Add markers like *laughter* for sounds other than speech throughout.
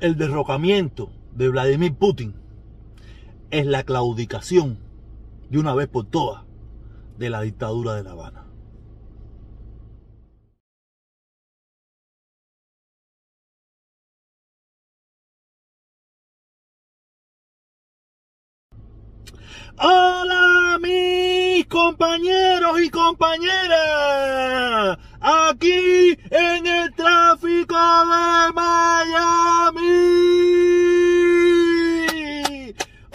el derrocamiento de Vladimir Putin es la claudicación de una vez por todas de la dictadura de La Habana. Hola mis compañeros y compañeras, aquí en el tráfico de Miami.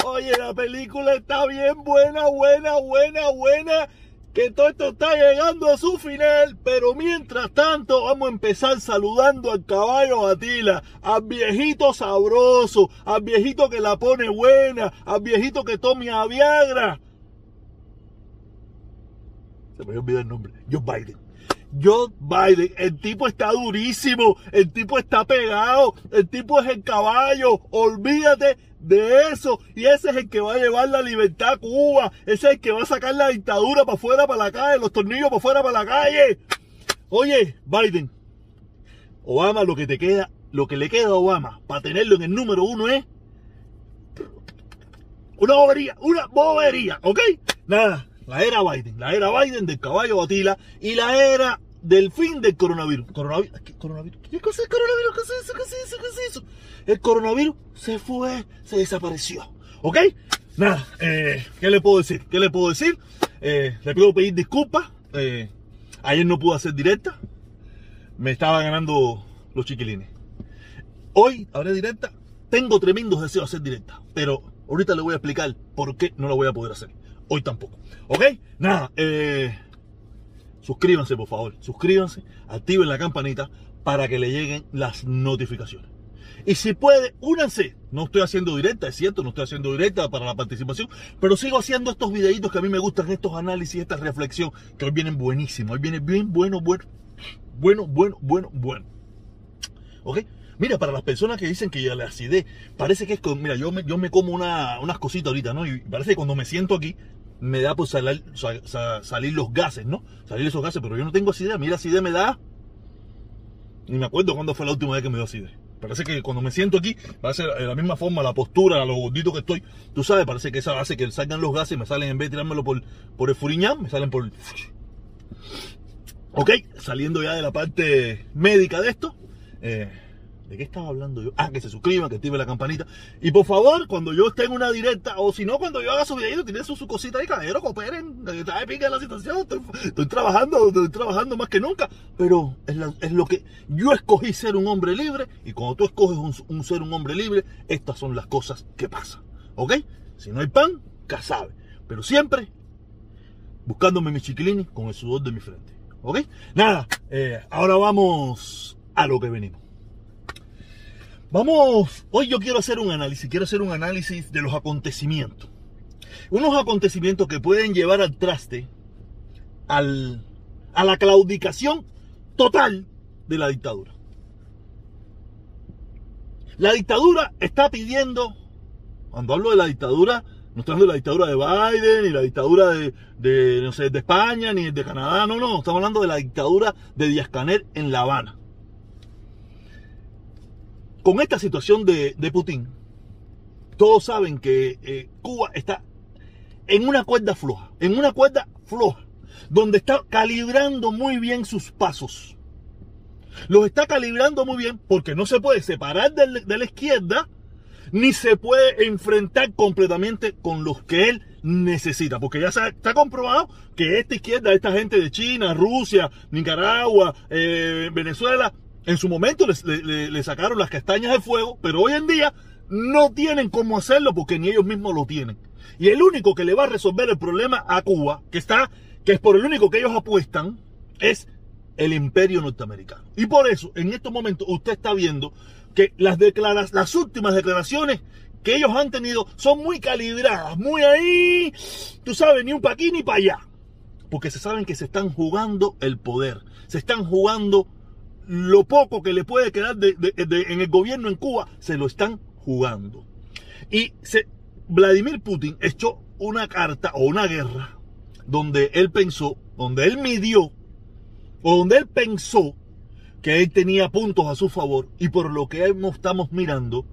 Oye, la película está bien buena, buena, buena, buena que todo esto está llegando a su final, pero mientras tanto vamos a empezar saludando al caballo Atila, al viejito sabroso, al viejito que la pone buena, al viejito que tome a Viagra. Se me olvidó el nombre, Joe Biden. Joe Biden, el tipo está durísimo, el tipo está pegado, el tipo es el caballo, olvídate de eso. Y ese es el que va a llevar la libertad a Cuba. Ese es el que va a sacar la dictadura para afuera, para la calle, los tornillos para afuera, para la calle. Oye, Biden, Obama lo que te queda, lo que le queda a Obama para tenerlo en el número uno es una bobería, una bobería, ¿ok? Nada, la era Biden, la era Biden del caballo Batila y la era del fin del coronavirus. ¿Coronavirus? ¿Qué, coronavirus? ¿Qué cosa es coronavirus? ¿Qué es eso? ¿Qué es eso? ¿Qué es eso? El coronavirus se fue, se desapareció. ¿Ok? Nada, eh, ¿qué le puedo decir? ¿Qué le puedo decir? Eh, le pido pedir disculpas. Eh, ayer no pude hacer directa. Me estaba ganando los chiquilines. Hoy haré directa. Tengo tremendos deseos de hacer directa. Pero ahorita le voy a explicar por qué no lo voy a poder hacer. Hoy tampoco. ¿Ok? Nada, eh suscríbanse por favor, suscríbanse, activen la campanita para que le lleguen las notificaciones. Y si puede, únanse. No estoy haciendo directa, es cierto, no estoy haciendo directa para la participación, pero sigo haciendo estos videitos que a mí me gustan, estos análisis, esta reflexión, que hoy vienen buenísimos, hoy viene bien bueno, bueno, bueno, bueno, bueno, bueno. ¿Ok? Mira, para las personas que dicen que ya la acidez, parece que es con, mira, yo me, yo me como una, unas cositas ahorita, ¿no? Y parece que cuando me siento aquí, me da por salir, salir los gases, ¿no? Salir esos gases, pero yo no tengo acidez. A la acidez me da. Ni me acuerdo cuándo fue la última vez que me dio acidez. Parece que cuando me siento aquí, parece de la misma forma, la postura, lo gordito que estoy, tú sabes, parece que esa hace que salgan los gases, me salen en vez de tirármelo por, por el furiñán, me salen por. Ok, saliendo ya de la parte médica de esto. Eh, ¿De qué estaba hablando yo? Ah, que se suscriban, que activen la campanita. Y por favor, cuando yo esté en una directa, o si no, cuando yo haga su video, tienen su, su cosita ahí, caballero, cooperen. Está pica la situación. Estoy, trabajando, estoy trabajando más que nunca. Pero es, lo que yo escogí ser un hombre libre. Y cuando tú escoges un, ser un hombre libre, estas son las cosas que pasan. ¿Ok? Si no hay pan, casabe. Pero siempre buscándome mis chiquilines con el sudor de mi frente. ¿Ok? Nada, eh, ahora vamos a lo que venimos. Vamos, hoy yo quiero hacer un análisis, quiero hacer un análisis de los acontecimientos. Unos acontecimientos que pueden llevar al traste al, a la claudicación total de la dictadura. La dictadura está pidiendo, cuando hablo de la dictadura, no estoy hablando de la dictadura de Biden, ni la dictadura de, no sé, de España, ni de Canadá, no, no, estamos hablando de la dictadura de Díaz Canel en La Habana con esta situación de, Putin, todos saben que eh, Cuba está en una cuerda floja, en una cuerda floja, donde está calibrando muy bien sus pasos. Los está calibrando muy bien porque no se puede separar de, la izquierda, ni se puede enfrentar completamente con los que él necesita, porque ya se, está comprobado que esta izquierda, esta gente de China, Rusia, Nicaragua, eh, Venezuela, en su momento le, sacaron las castañas del fuego, pero hoy en día no tienen cómo hacerlo porque ni ellos mismos lo tienen. Y el único que le va a resolver el problema a Cuba, que está, que es por el único que ellos apuestan, es el imperio norteamericano. Y por eso, en estos momentos, usted está viendo que las últimas declaraciones que ellos han tenido son muy calibradas, muy ahí, tú sabes, ni un pa' aquí ni para allá. Porque se saben que se están jugando el poder, se están jugando lo poco que le puede quedar en el gobierno en Cuba, se lo están jugando. Y se, Vladimir Putin echó una carta o una guerra donde él pensó, donde él midió, o donde él pensó que él tenía puntos a su favor y por lo que estamos mirando,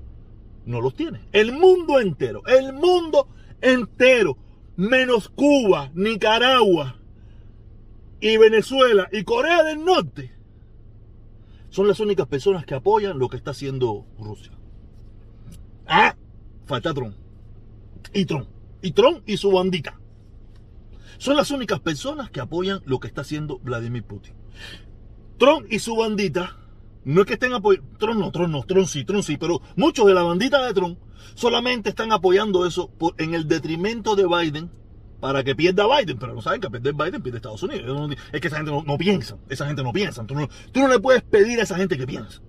no los tiene. El mundo entero, el mundo entero, menos Cuba, Nicaragua y Venezuela y Corea del Norte, son las únicas personas que apoyan lo que está haciendo Rusia. Ah, falta Trump. Y Trump. Y Trump y su bandita. Son las únicas personas que apoyan lo que está haciendo Vladimir Putin. Trump y su bandita, no es que estén apoyando, Trump no, Trump no, Trump sí, Trump sí, pero muchos de la bandita de Trump solamente están apoyando eso en el detrimento de Biden para que pierda Biden, pero no saben que perder Biden pierde Estados Unidos. Es que esa gente no, piensa, esa gente no piensa. Tú no, tú no le puedes pedir a esa gente que piense.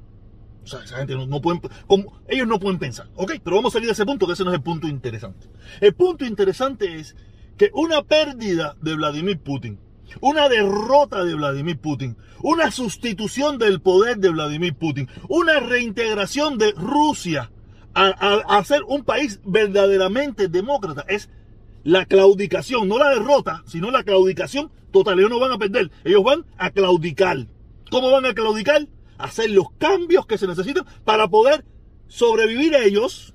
O sea, esa gente no, pueden, como, ellos no pueden pensar. Ok, pero vamos a salir de ese punto, que ese no es el punto interesante. El punto interesante es que una pérdida de Vladimir Putin, una derrota de Vladimir Putin, una sustitución del poder de Vladimir Putin, una reintegración de Rusia a, a ser un país verdaderamente demócrata es la claudicación, no la derrota, sino la claudicación total. Ellos no van a perder, ellos van a claudicar. ¿Cómo van a claudicar? Hacer los cambios que se necesitan para poder sobrevivir ellos.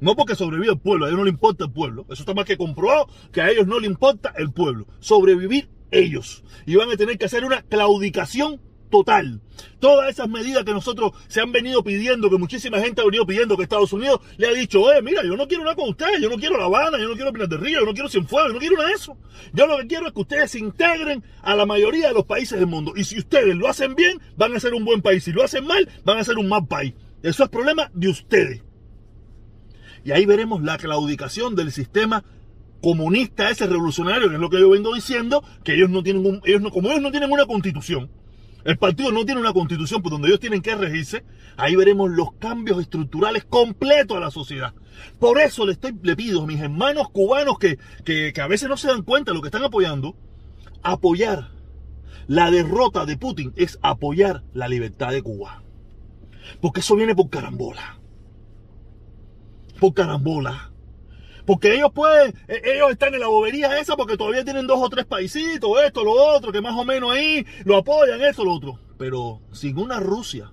No porque sobreviva el pueblo, a ellos no le importa el pueblo. Eso está más que comprobado que a ellos no le importa el pueblo. Sobrevivir ellos. Y van a tener que hacer una claudicación total. Todas esas medidas que nosotros se han venido pidiendo, que muchísima gente ha venido pidiendo, que Estados Unidos le ha dicho, eh, mira, yo no quiero nada con ustedes, yo no quiero La Habana, yo no quiero Pinar de Río, yo no quiero Cienfuegos, yo no quiero nada de eso. Yo lo que quiero es que ustedes se integren a la mayoría de los países del mundo. Y si ustedes lo hacen bien, van a ser un buen país. Si lo hacen mal, van a ser un mal país. Eso es problema de ustedes. Y ahí veremos la claudicación del sistema comunista ese revolucionario, que es lo que yo vengo diciendo, que ellos no tienen un, ellos no, como ellos no tienen una constitución, el partido no tiene una constitución por donde ellos tienen que regirse. Ahí veremos los cambios estructurales completos a la sociedad. Por eso le, estoy, le pido a mis hermanos cubanos que, que, que a veces no se dan cuenta de lo que están apoyando, apoyar la derrota de Putin es apoyar la libertad de Cuba. Porque eso viene por carambola. Por carambola. Porque ellos pueden, e, ellos están en la bobería esa porque todavía tienen dos o tres paisitos, esto, lo otro, que más o menos ahí lo apoyan, esto, lo otro. Pero sin una Rusia,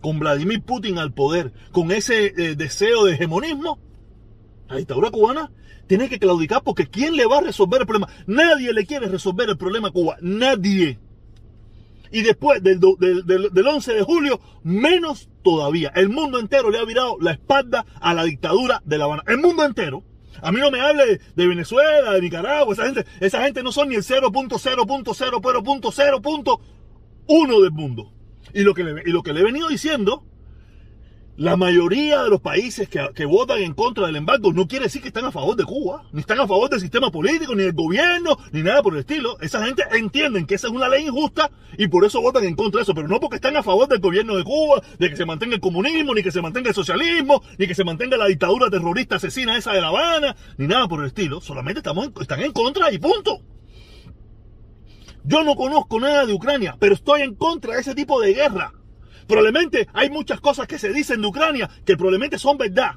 con Vladimir Putin al poder, con ese eh, deseo de hegemonismo, la dictadura cubana tiene que claudicar porque ¿quién le va a resolver el problema? Nadie le quiere resolver el problema a Cuba, nadie. Y después del, del, del, 11 de julio, menos todavía. El mundo entero le ha virado la espalda a la dictadura de La Habana. El mundo entero. A mí no me hable de Venezuela, de Nicaragua, esa gente, esa gente no son ni el 0.0.0.0.1 del mundo. Y lo, que y lo que le he venido diciendo la mayoría de los países que, votan en contra del embargo no quiere decir que están a favor de Cuba, ni están a favor del sistema político, ni del gobierno, ni nada por el estilo. Esa gente entienden que esa es una ley injusta y por eso votan en contra de eso, pero no porque están a favor del gobierno de Cuba, de que se mantenga el comunismo, ni que se mantenga el socialismo, ni que se mantenga la dictadura terrorista asesina esa de La Habana, ni nada por el estilo. Solamente estamos están en contra y punto. Yo no conozco nada de Ucrania, pero estoy en contra de ese tipo de guerra. Probablemente hay muchas cosas que se dicen de Ucrania que probablemente son verdad.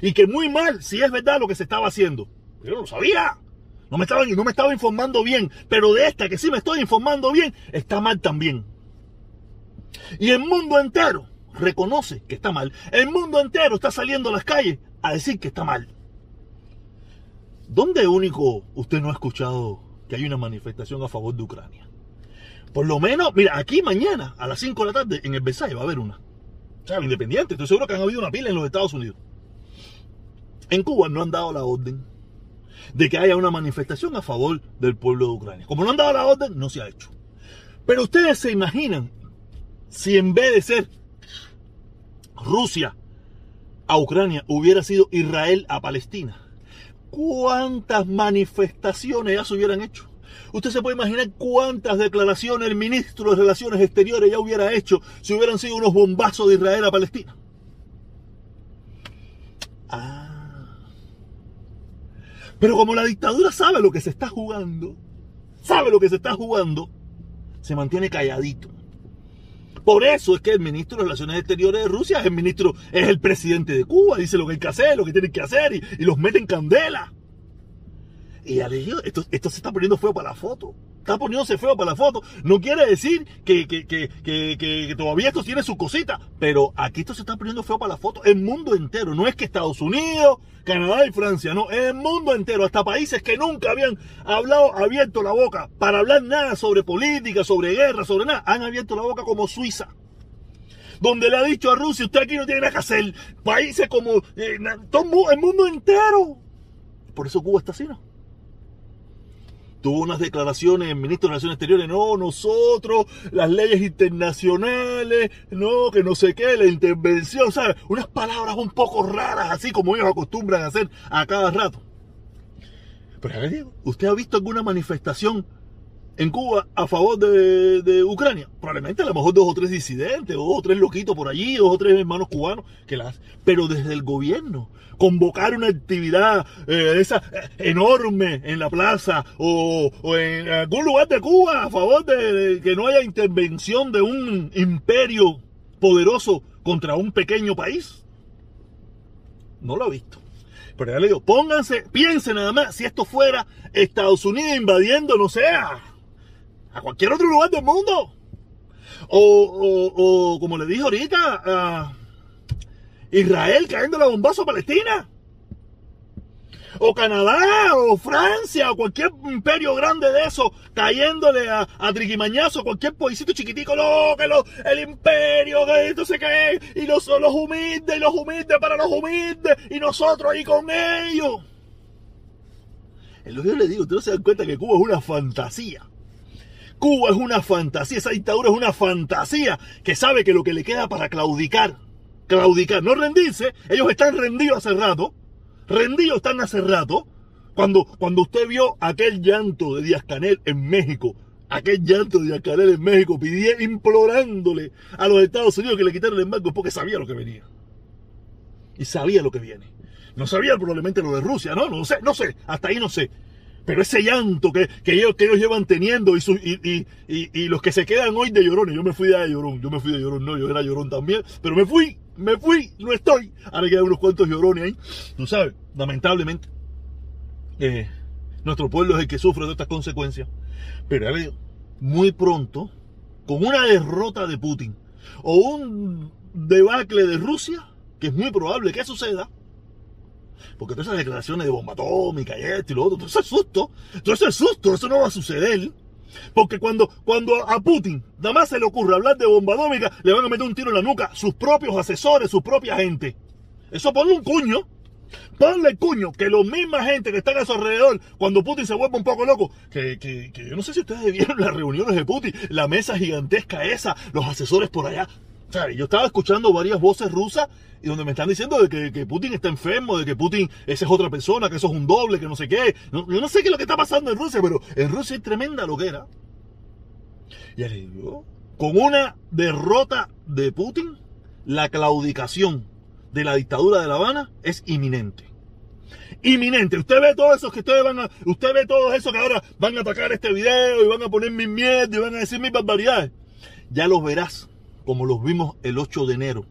Y que muy mal si es verdad lo que se estaba haciendo. Yo no lo sabía. No me, estaba, no me estaba informando bien. Pero de esta que sí me estoy informando bien, está mal también. Y el mundo entero reconoce que está mal. El mundo entero está saliendo a las calles a decir que está mal. ¿Dónde único usted no ha escuchado que hay una manifestación a favor de Ucrania? Por lo menos, mira, aquí mañana a las 5 de la tarde en el Versailles va a haber una. O sea, independiente. Estoy seguro que han habido una pila en los Estados Unidos. En Cuba no han dado la orden de que haya una manifestación a favor del pueblo de Ucrania. Como no han dado la orden, no se ha hecho. Pero ustedes se imaginan si en vez de ser Rusia a Ucrania hubiera sido Israel a Palestina. ¿Cuántas manifestaciones ya se hubieran hecho? Usted se puede imaginar cuántas declaraciones el ministro de Relaciones Exteriores ya hubiera hecho si hubieran sido unos bombazos de Israel a Palestina. Ah. Pero como la dictadura sabe lo que se está jugando, sabe lo que se está jugando, se mantiene calladito. Por eso es que el ministro de Relaciones Exteriores de Rusia es el ministro, es el presidente de Cuba, dice lo que hay que hacer, lo que tiene que hacer y, y los mete en candela. Y ya esto, esto se está poniendo feo para la foto. está poniéndose feo para la foto. No quiere decir que, que, que, que, todavía esto tiene su cosita, pero aquí esto se está poniendo feo para la foto. El mundo entero, no es que Estados Unidos, Canadá y Francia, no, el mundo entero, hasta países que nunca habían hablado, abierto la boca para hablar nada sobre política, sobre guerra, sobre nada, han abierto la boca como Suiza donde le ha dicho a Rusia, usted aquí no tiene nada que hacer. Países como eh, todo el mundo entero. Por eso Cuba está así, ¿no? Tuvo unas declaraciones el ministro de Relaciones Exteriores, no, nosotros, las leyes internacionales, no, que no sé qué, la intervención, ¿sabes? Unas palabras un poco raras, así como ellos acostumbran a hacer a cada rato. Pero a ver, ¿usted ha visto alguna manifestación en Cuba a favor de, Ucrania? Probablemente a lo mejor dos o tres disidentes, dos o tres loquitos por allí, dos o tres hermanos cubanos que las... Pero desde el gobierno, convocar una actividad eh, esa eh, enorme en la plaza o, en algún lugar de Cuba a favor de, que no haya intervención de un imperio poderoso contra un pequeño país. No lo ha visto. Pero ya le digo, pónganse, piensen nada más si esto fuera Estados Unidos invadiendo, no sé, a, cualquier otro lugar del mundo. O, o, como le dije ahorita, Israel cayendo la bombazo a Palestina. O Canadá, o Francia, o cualquier imperio grande de eso, cayéndole a, a Triquimañazo, cualquier paísito chiquitico, lo, que el imperio, que esto se cae, y los, los humildes, y los humildes para los humildes, y nosotros ahí con ellos. En lo que yo le digo, ustedes no se dan cuenta que Cuba es una fantasía. Cuba es una fantasía, esa dictadura es una fantasía que sabe que lo que le queda para claudicar claudicar, no rendirse. Ellos están rendidos hace rato. Rendidos están hace rato. Cuando, cuando usted vio aquel llanto de Díaz Canel en México, aquel llanto de Díaz Canel en México, pidiendo, implorándole a los Estados Unidos que le quitaran el embargo porque sabía lo que venía. Y sabía lo que viene. No sabía probablemente lo de Rusia, no, no sé, no sé, hasta ahí no sé. Pero ese llanto que, que, ellos, que ellos llevan teniendo y, y, y, y, los que se quedan hoy de llorones, yo me fui de llorón, yo me fui de llorón, no, yo era llorón también, pero me fui me fui, no estoy. Ahora quedan unos cuantos llorones ahí. Tú sabes, lamentablemente, eh, nuestro pueblo es el que sufre de estas consecuencias. Pero ya muy pronto, con una derrota de Putin o un debacle de Rusia, que es muy probable que suceda, porque todas esas declaraciones de bomba atómica y esto y lo otro, todo eso es susto, todo eso es susto, eso no va a suceder. Porque cuando, cuando a Putin nada más se le ocurre hablar de bomba atómica, le van a meter un tiro en la nuca sus propios asesores, su propia gente. Eso ponle un cuño. Ponle cuño que los misma gente que están a su alrededor, cuando Putin se vuelve un poco loco, que, que, que yo no sé si ustedes *laughs* vieron las reuniones de Putin, la mesa gigantesca esa, los asesores por allá, yo estaba escuchando varias voces rusas y donde me están diciendo de que, Putin está enfermo, de que Putin esa es otra persona, que eso es un doble, que no sé qué. yo no sé qué es lo que está pasando en Rusia, pero en Rusia hay tremenda loquera. Y le con una derrota de Putin, la claudicación de la dictadura de La Habana es inminente. Inminente. Usted ve todos esos que ustedes van a, usted ve todos esos que ahora van a atacar este video y van a poner mis miedos y van a decir mis barbaridades. Ya los verás como los vimos el 8 de enero.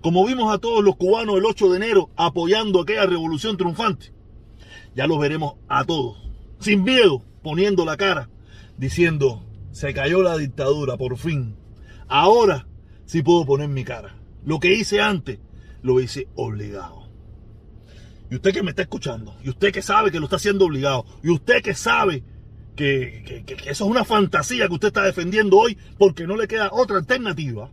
Como vimos a todos los cubanos el 8 de enero apoyando aquella revolución triunfante. Ya los veremos a todos, sin miedo, poniendo la cara, diciendo, se cayó la dictadura, por fin. Ahora sí puedo poner mi cara. Lo que hice antes, lo hice obligado. Y usted que me está escuchando, y usted que sabe que lo está haciendo obligado, y usted que sabe que, eso es una fantasía que usted está defendiendo hoy porque no le queda otra alternativa.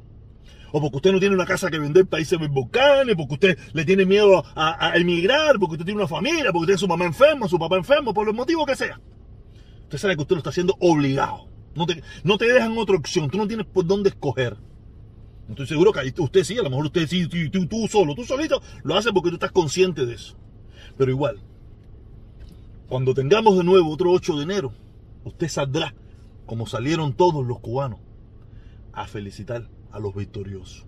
O porque usted no tiene una casa que vender países volcanes, porque usted le tiene miedo a, emigrar, porque usted tiene una familia, porque usted tiene su mamá enferma, su papá enfermo, por los motivos que sea. Usted sabe que usted lo está haciendo obligado. No te, no te dejan otra opción, tú no tienes por dónde escoger. Estoy seguro que usted sí, a lo mejor usted sí, tú, tú solo, tú solito, lo hace porque tú estás consciente de eso. Pero igual, cuando tengamos de nuevo otro 8 de enero, usted saldrá, como salieron todos los cubanos, a felicitar a los victoriosos.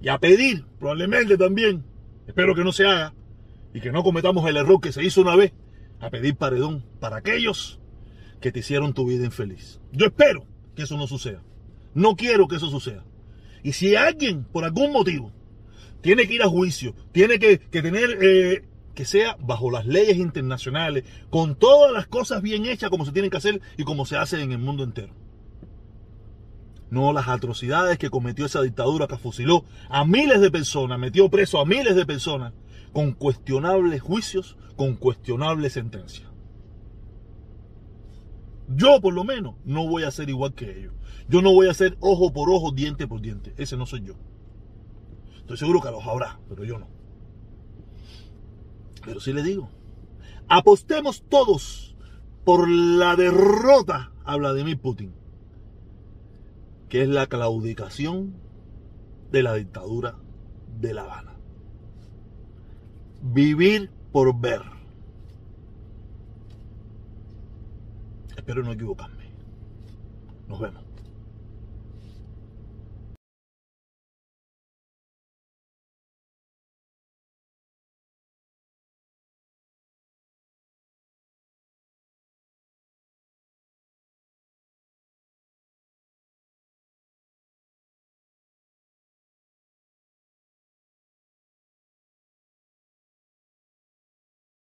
Y a pedir, probablemente también, espero que no se haga, y que no cometamos el error que se hizo una vez, a pedir paredón para aquellos que te hicieron tu vida infeliz. Yo espero que eso no suceda. No quiero que eso suceda. Y si alguien, por algún motivo, tiene que ir a juicio, tiene que, tener eh, que sea bajo las leyes internacionales, con todas las cosas bien hechas como se tienen que hacer y como se hace en el mundo entero. No las atrocidades que cometió esa dictadura que fusiló a miles de personas, metió preso a miles de personas, con cuestionables juicios, con cuestionables sentencias. Yo por lo menos no voy a ser igual que ellos. Yo no voy a ser ojo por ojo, diente por diente. Ese no soy yo. Estoy seguro que los habrá, pero yo no. Pero sí le digo, apostemos todos por la derrota a Vladimir Putin, que es la claudicación de la dictadura de La Habana. Vivir por ver. Espero no equivocarme. Nos vemos.